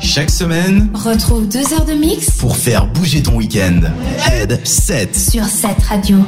Chaque semaine, retrouve deux heures de mix pour faire bouger ton week-end. Head 7 sur cette radio.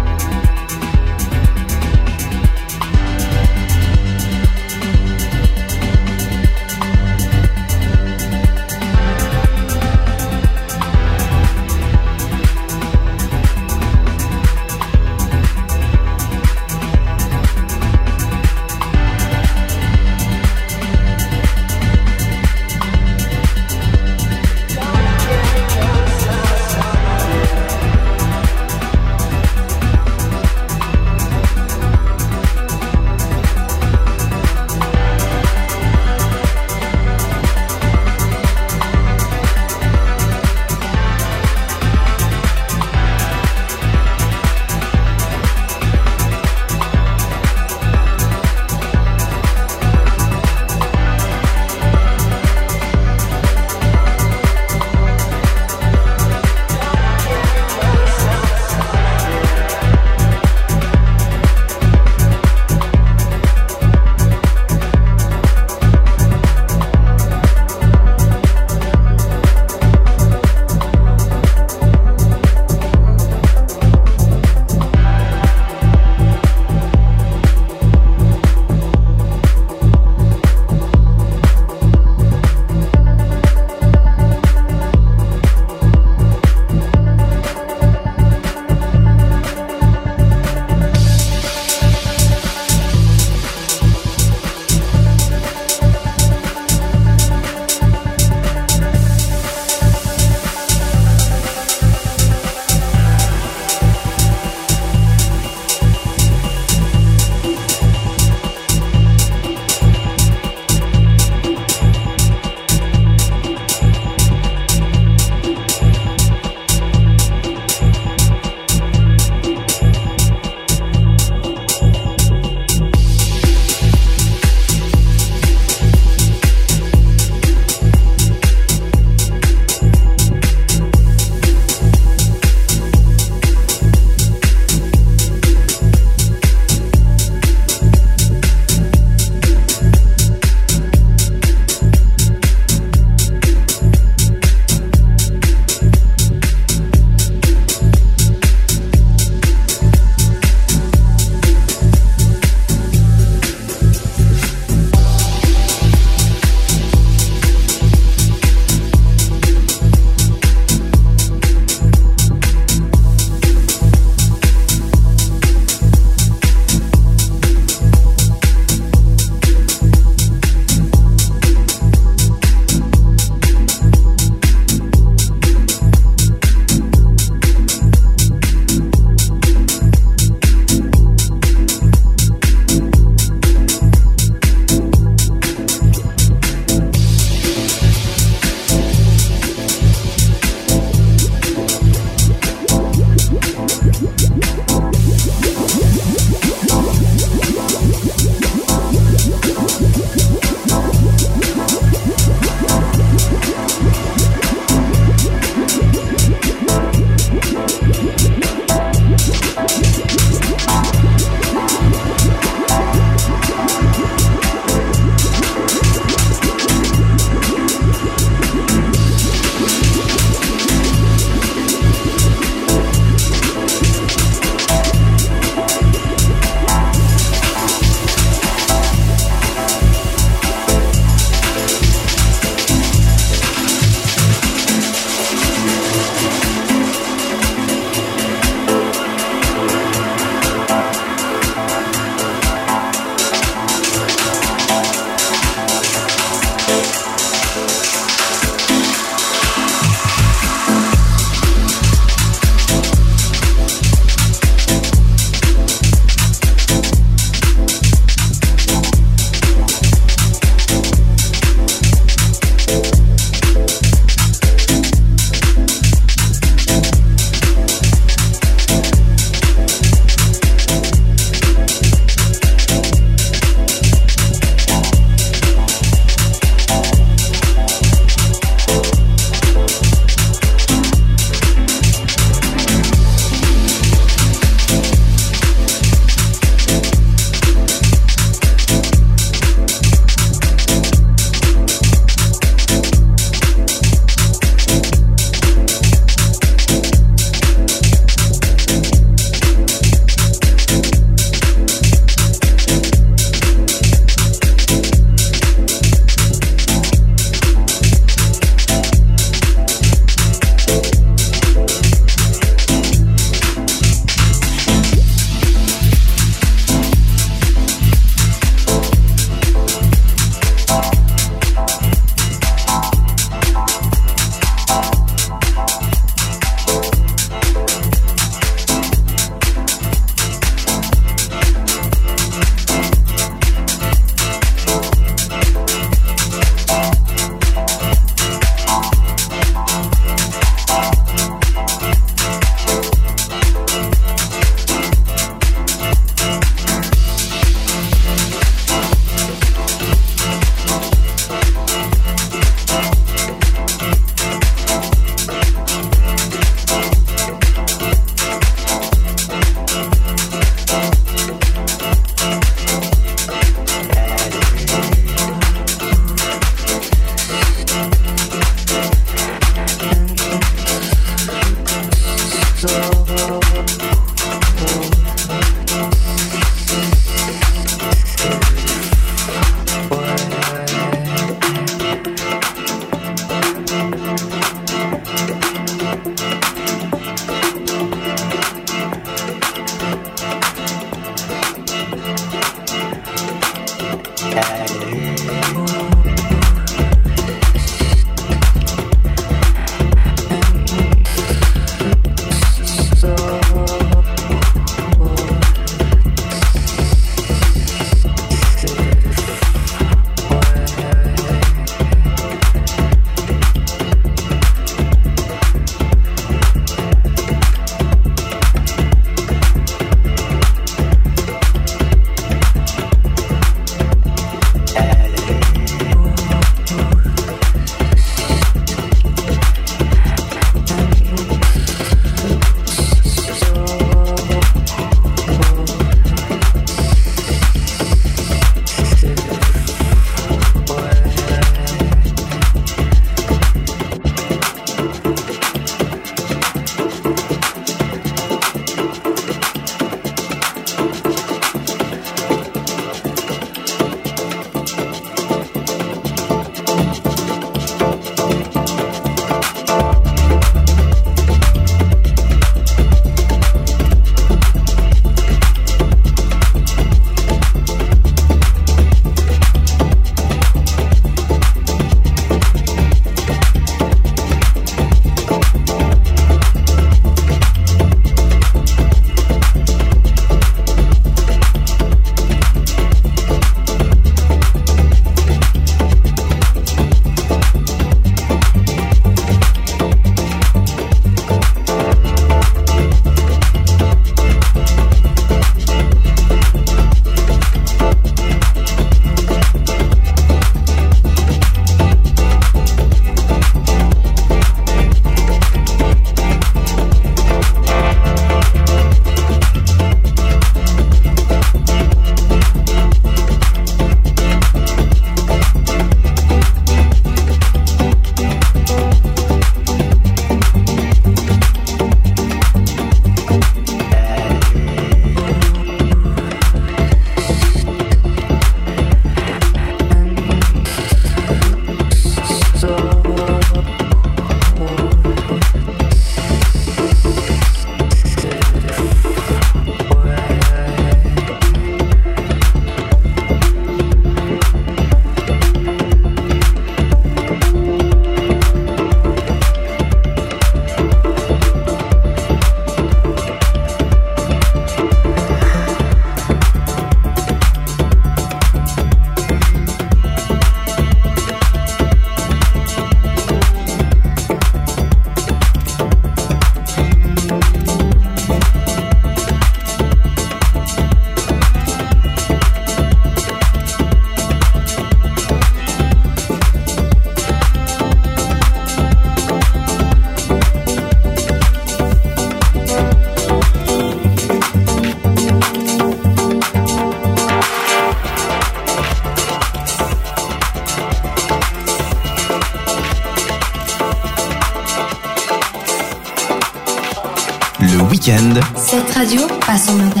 Radio passe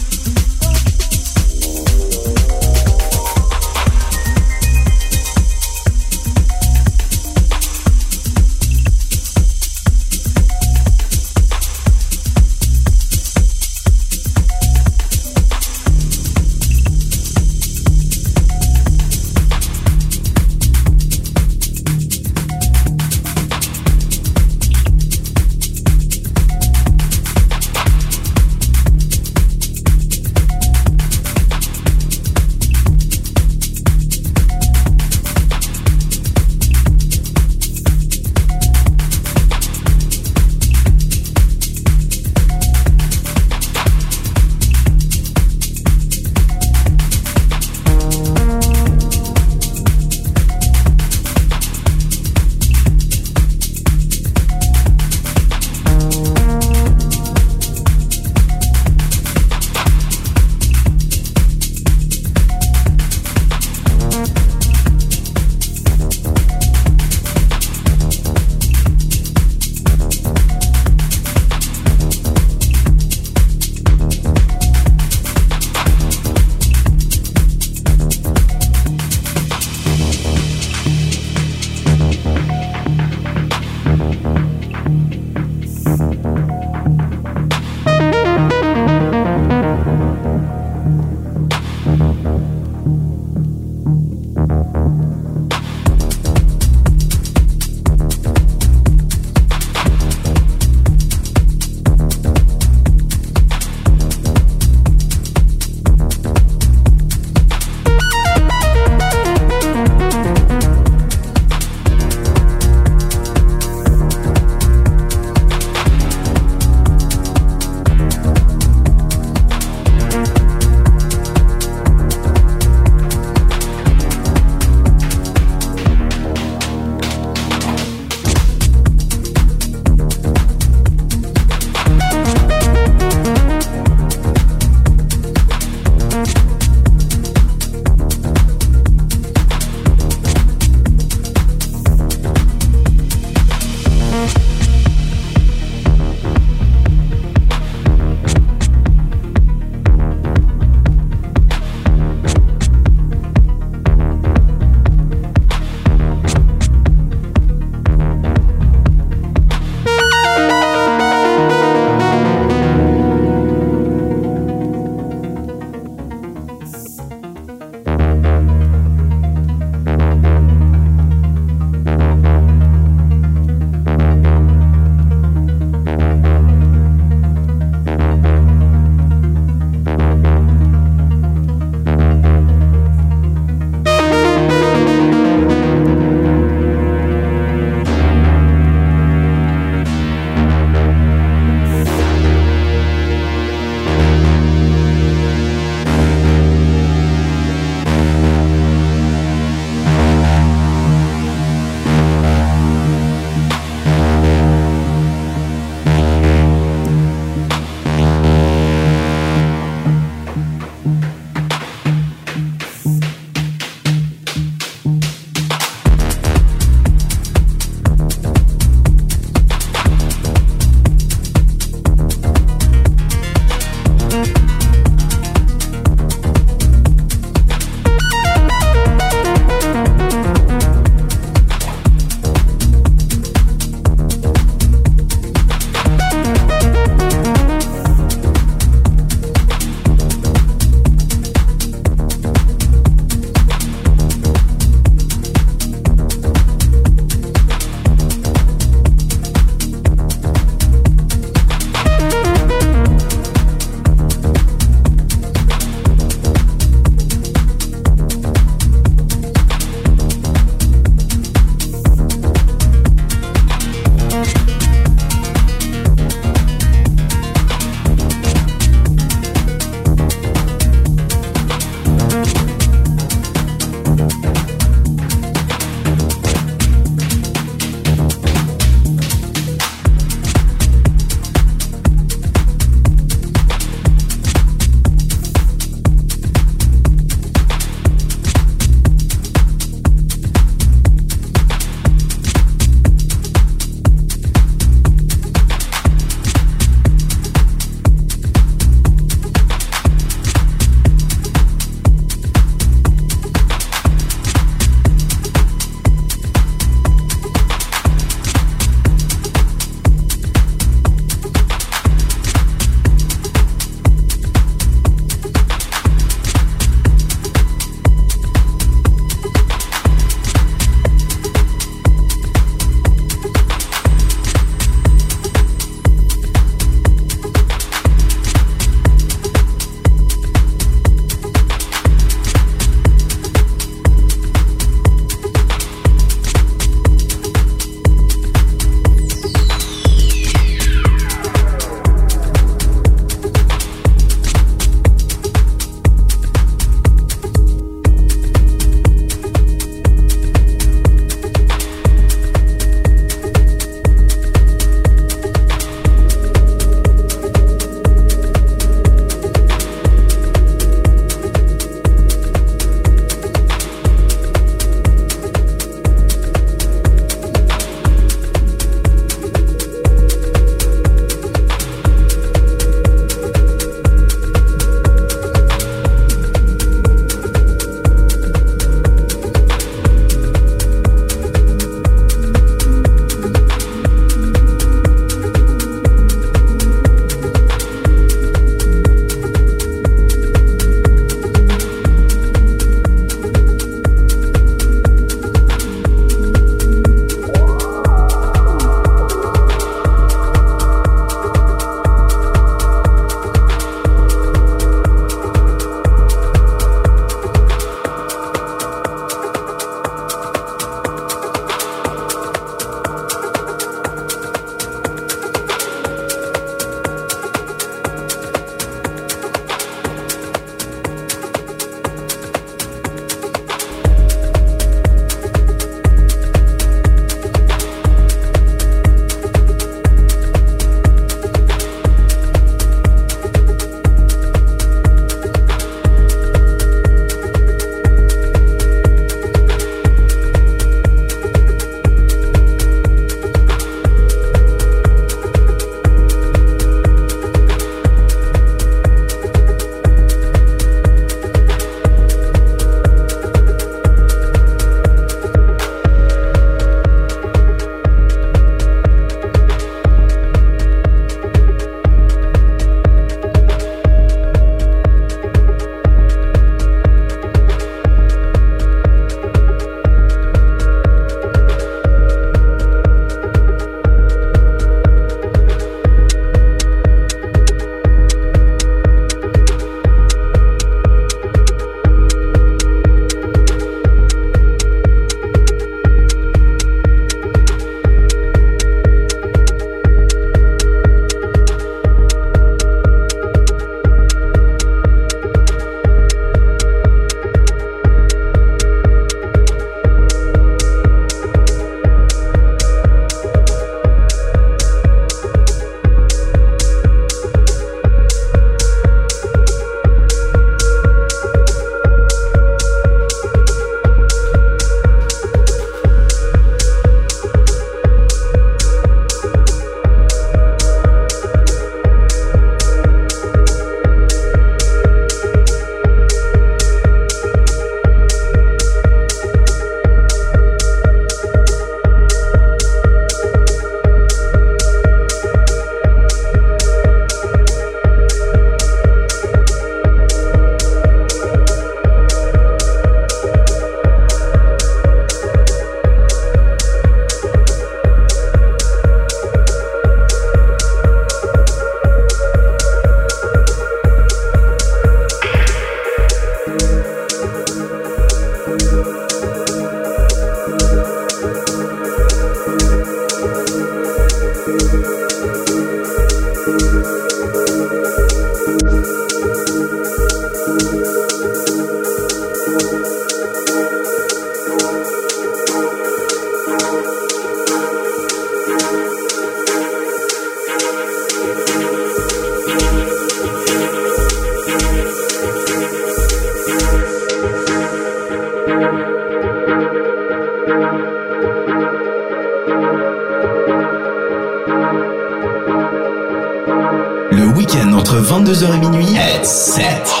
22h et minuit, Headset. Headset.